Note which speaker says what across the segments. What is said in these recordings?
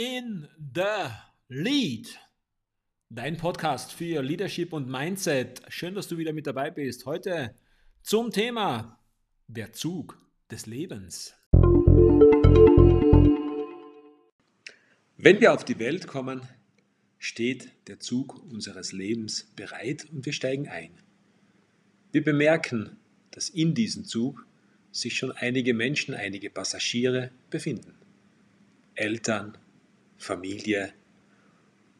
Speaker 1: in the Lead. Dein Podcast für Leadership und Mindset. Schön, dass du wieder mit dabei bist. Heute zum Thema der Zug des Lebens. Wenn wir auf die Welt kommen, steht der Zug unseres Lebens bereit und wir steigen ein. Wir bemerken, dass in diesem Zug sich schon einige Menschen, einige Passagiere befinden. Eltern, Familie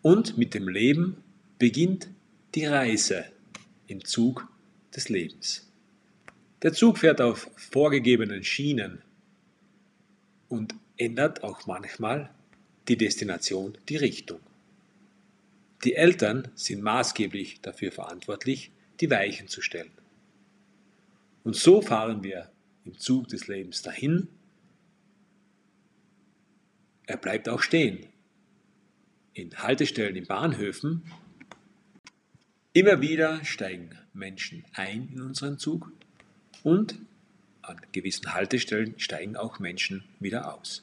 Speaker 1: und mit dem Leben beginnt die Reise im Zug des Lebens. Der Zug fährt auf vorgegebenen Schienen und ändert auch manchmal die Destination, die Richtung. Die Eltern sind maßgeblich dafür verantwortlich, die Weichen zu stellen. Und so fahren wir im Zug des Lebens dahin. Er bleibt auch stehen. In Haltestellen, in Bahnhöfen. Immer wieder steigen Menschen ein in unseren Zug und an gewissen Haltestellen steigen auch Menschen wieder aus.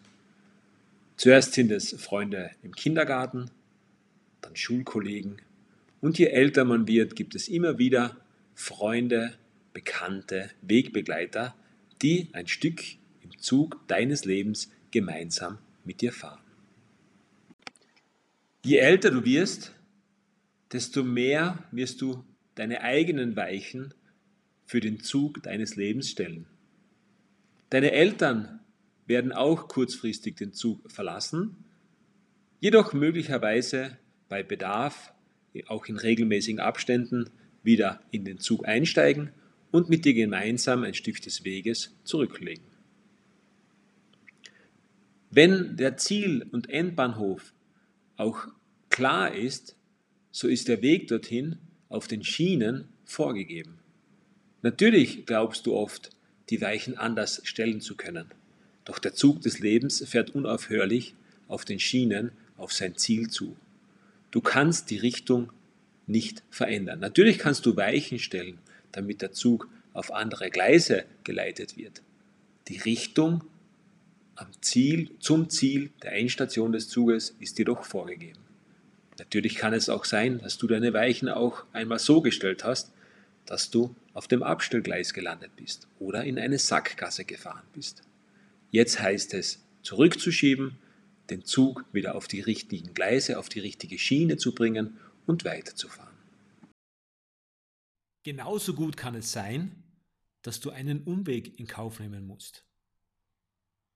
Speaker 1: Zuerst sind es Freunde im Kindergarten, dann Schulkollegen und je älter man wird, gibt es immer wieder Freunde, Bekannte, Wegbegleiter, die ein Stück im Zug deines Lebens gemeinsam mit dir fahren. Je älter du wirst, desto mehr wirst du deine eigenen Weichen für den Zug deines Lebens stellen. Deine Eltern werden auch kurzfristig den Zug verlassen, jedoch möglicherweise bei Bedarf, auch in regelmäßigen Abständen, wieder in den Zug einsteigen und mit dir gemeinsam ein Stück des Weges zurücklegen. Wenn der Ziel- und Endbahnhof auch klar ist, so ist der Weg dorthin auf den Schienen vorgegeben. Natürlich glaubst du oft, die Weichen anders stellen zu können, doch der Zug des Lebens fährt unaufhörlich auf den Schienen auf sein Ziel zu. Du kannst die Richtung nicht verändern. Natürlich kannst du Weichen stellen, damit der Zug auf andere Gleise geleitet wird. Die Richtung am Ziel, zum Ziel der Endstation des Zuges ist jedoch vorgegeben. Natürlich kann es auch sein, dass du deine Weichen auch einmal so gestellt hast, dass du auf dem Abstellgleis gelandet bist oder in eine Sackgasse gefahren bist. Jetzt heißt es, zurückzuschieben, den Zug wieder auf die richtigen Gleise, auf die richtige Schiene zu bringen und weiterzufahren. Genauso gut kann es sein, dass du einen Umweg in Kauf nehmen musst.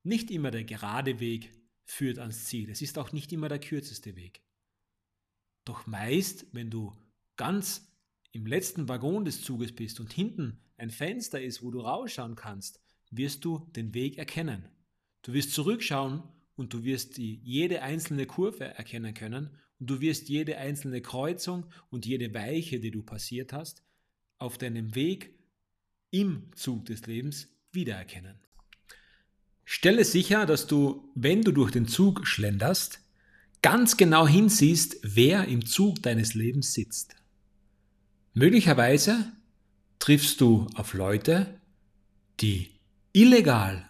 Speaker 1: Nicht immer der gerade Weg führt ans Ziel. Es ist auch nicht immer der kürzeste Weg. Doch meist, wenn du ganz im letzten Waggon des Zuges bist und hinten ein Fenster ist, wo du rausschauen kannst, wirst du den Weg erkennen. Du wirst zurückschauen und du wirst die, jede einzelne Kurve erkennen können und du wirst jede einzelne Kreuzung und jede Weiche, die du passiert hast, auf deinem Weg im Zug des Lebens wiedererkennen. Stelle sicher, dass du, wenn du durch den Zug schlenderst, ganz genau hinsiehst, wer im Zug deines Lebens sitzt. Möglicherweise triffst du auf Leute, die illegal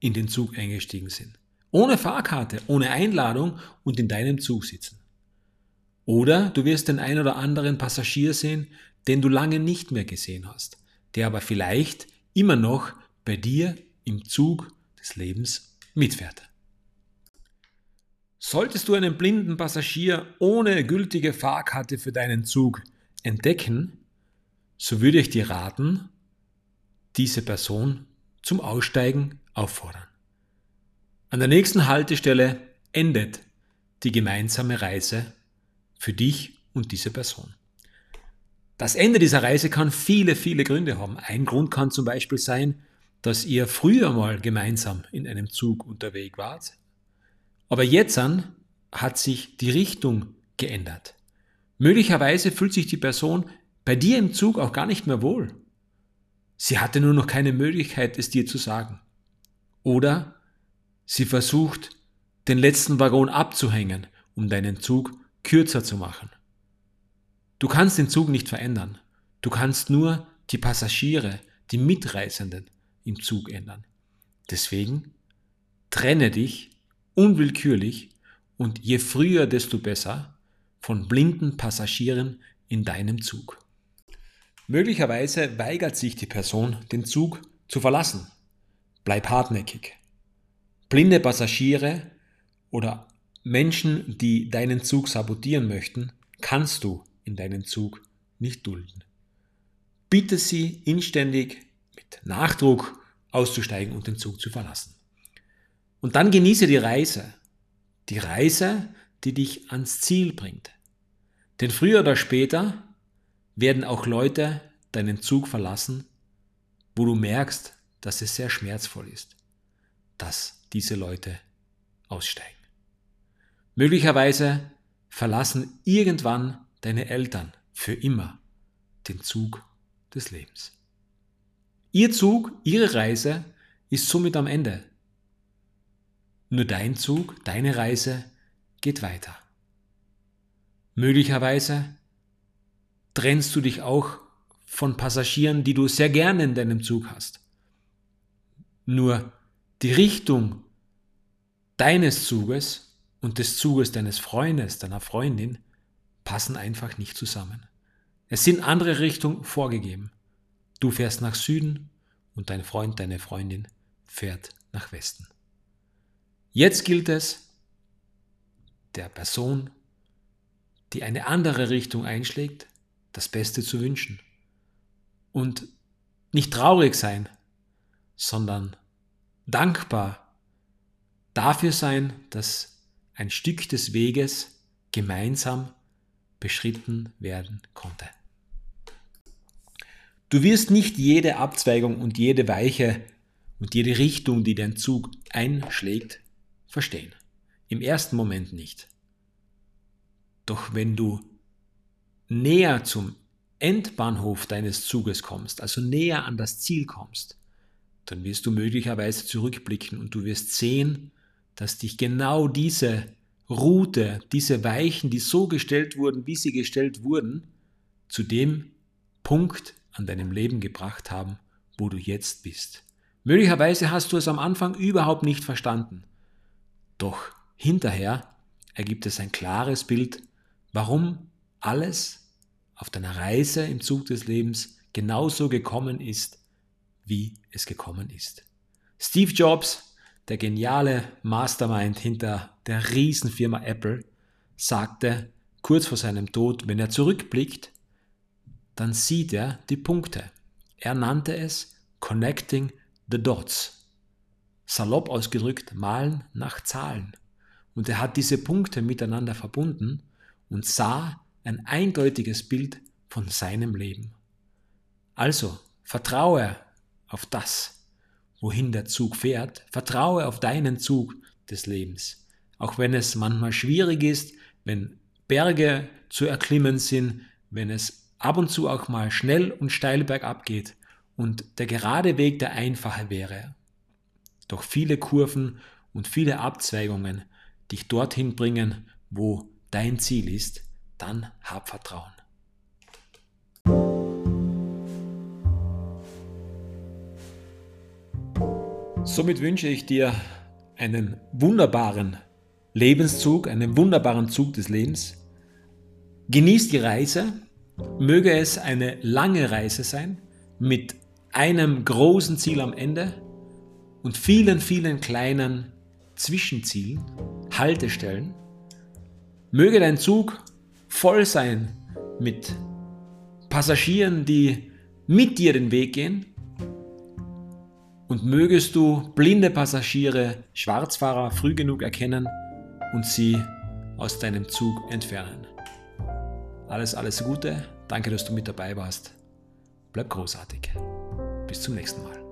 Speaker 1: in den Zug eingestiegen sind, ohne Fahrkarte, ohne Einladung und in deinem Zug sitzen. Oder du wirst den ein oder anderen Passagier sehen, den du lange nicht mehr gesehen hast, der aber vielleicht immer noch bei dir im Zug des Lebens mitfährt. Solltest du einen blinden Passagier ohne gültige Fahrkarte für deinen Zug entdecken, so würde ich dir raten, diese Person zum Aussteigen auffordern. An der nächsten Haltestelle endet die gemeinsame Reise für dich und diese Person. Das Ende dieser Reise kann viele, viele Gründe haben. Ein Grund kann zum Beispiel sein, dass ihr früher mal gemeinsam in einem Zug unterwegs wart, aber jetzt hat sich die Richtung geändert. Möglicherweise fühlt sich die Person bei dir im Zug auch gar nicht mehr wohl. Sie hatte nur noch keine Möglichkeit, es dir zu sagen. Oder sie versucht, den letzten Waggon abzuhängen, um deinen Zug kürzer zu machen. Du kannst den Zug nicht verändern. Du kannst nur die Passagiere, die Mitreisenden im Zug ändern. Deswegen trenne dich unwillkürlich und je früher, desto besser von blinden Passagieren in deinem Zug. Möglicherweise weigert sich die Person, den Zug zu verlassen. Bleib hartnäckig. Blinde Passagiere oder Menschen, die deinen Zug sabotieren möchten, kannst du in deinen Zug nicht dulden. Bitte sie inständig mit Nachdruck auszusteigen und den Zug zu verlassen. Und dann genieße die Reise. Die Reise, die dich ans Ziel bringt. Denn früher oder später werden auch Leute deinen Zug verlassen, wo du merkst, dass es sehr schmerzvoll ist, dass diese Leute aussteigen. Möglicherweise verlassen irgendwann deine Eltern für immer den Zug des Lebens. Ihr Zug, ihre Reise ist somit am Ende. Nur dein Zug, deine Reise geht weiter. Möglicherweise trennst du dich auch von Passagieren, die du sehr gerne in deinem Zug hast. Nur die Richtung deines Zuges und des Zuges deines Freundes, deiner Freundin passen einfach nicht zusammen. Es sind andere Richtungen vorgegeben. Du fährst nach Süden und dein Freund, deine Freundin fährt nach Westen. Jetzt gilt es, der Person, die eine andere Richtung einschlägt, das Beste zu wünschen. Und nicht traurig sein, sondern dankbar dafür sein, dass ein Stück des Weges gemeinsam beschritten werden konnte. Du wirst nicht jede Abzweigung und jede Weiche und jede Richtung, die dein Zug einschlägt, verstehen. Im ersten Moment nicht. Doch wenn du näher zum Endbahnhof deines Zuges kommst, also näher an das Ziel kommst, dann wirst du möglicherweise zurückblicken und du wirst sehen, dass dich genau diese Route, diese Weichen, die so gestellt wurden, wie sie gestellt wurden, zu dem Punkt an deinem Leben gebracht haben, wo du jetzt bist. Möglicherweise hast du es am Anfang überhaupt nicht verstanden. Doch hinterher ergibt es ein klares Bild, warum alles auf deiner Reise im Zug des Lebens genauso gekommen ist, wie es gekommen ist. Steve Jobs, der geniale Mastermind hinter der Riesenfirma Apple, sagte kurz vor seinem Tod, wenn er zurückblickt, dann sieht er die Punkte. Er nannte es Connecting the Dots. Salopp ausgedrückt, malen nach Zahlen. Und er hat diese Punkte miteinander verbunden und sah ein eindeutiges Bild von seinem Leben. Also vertraue auf das, wohin der Zug fährt, vertraue auf deinen Zug des Lebens. Auch wenn es manchmal schwierig ist, wenn Berge zu erklimmen sind, wenn es ab und zu auch mal schnell und steil bergab geht und der gerade Weg der einfache wäre. Doch viele Kurven und viele Abzweigungen dich dorthin bringen, wo dein Ziel ist, dann hab Vertrauen. Somit wünsche ich dir einen wunderbaren Lebenszug, einen wunderbaren Zug des Lebens. Genieß die Reise, möge es eine lange Reise sein mit einem großen Ziel am Ende und vielen, vielen kleinen Zwischenzielen, Haltestellen. Möge dein Zug voll sein mit Passagieren, die mit dir den Weg gehen. Und mögest du blinde Passagiere, Schwarzfahrer früh genug erkennen und sie aus deinem Zug entfernen. Alles, alles Gute. Danke, dass du mit dabei warst. Bleib großartig. Bis zum nächsten Mal.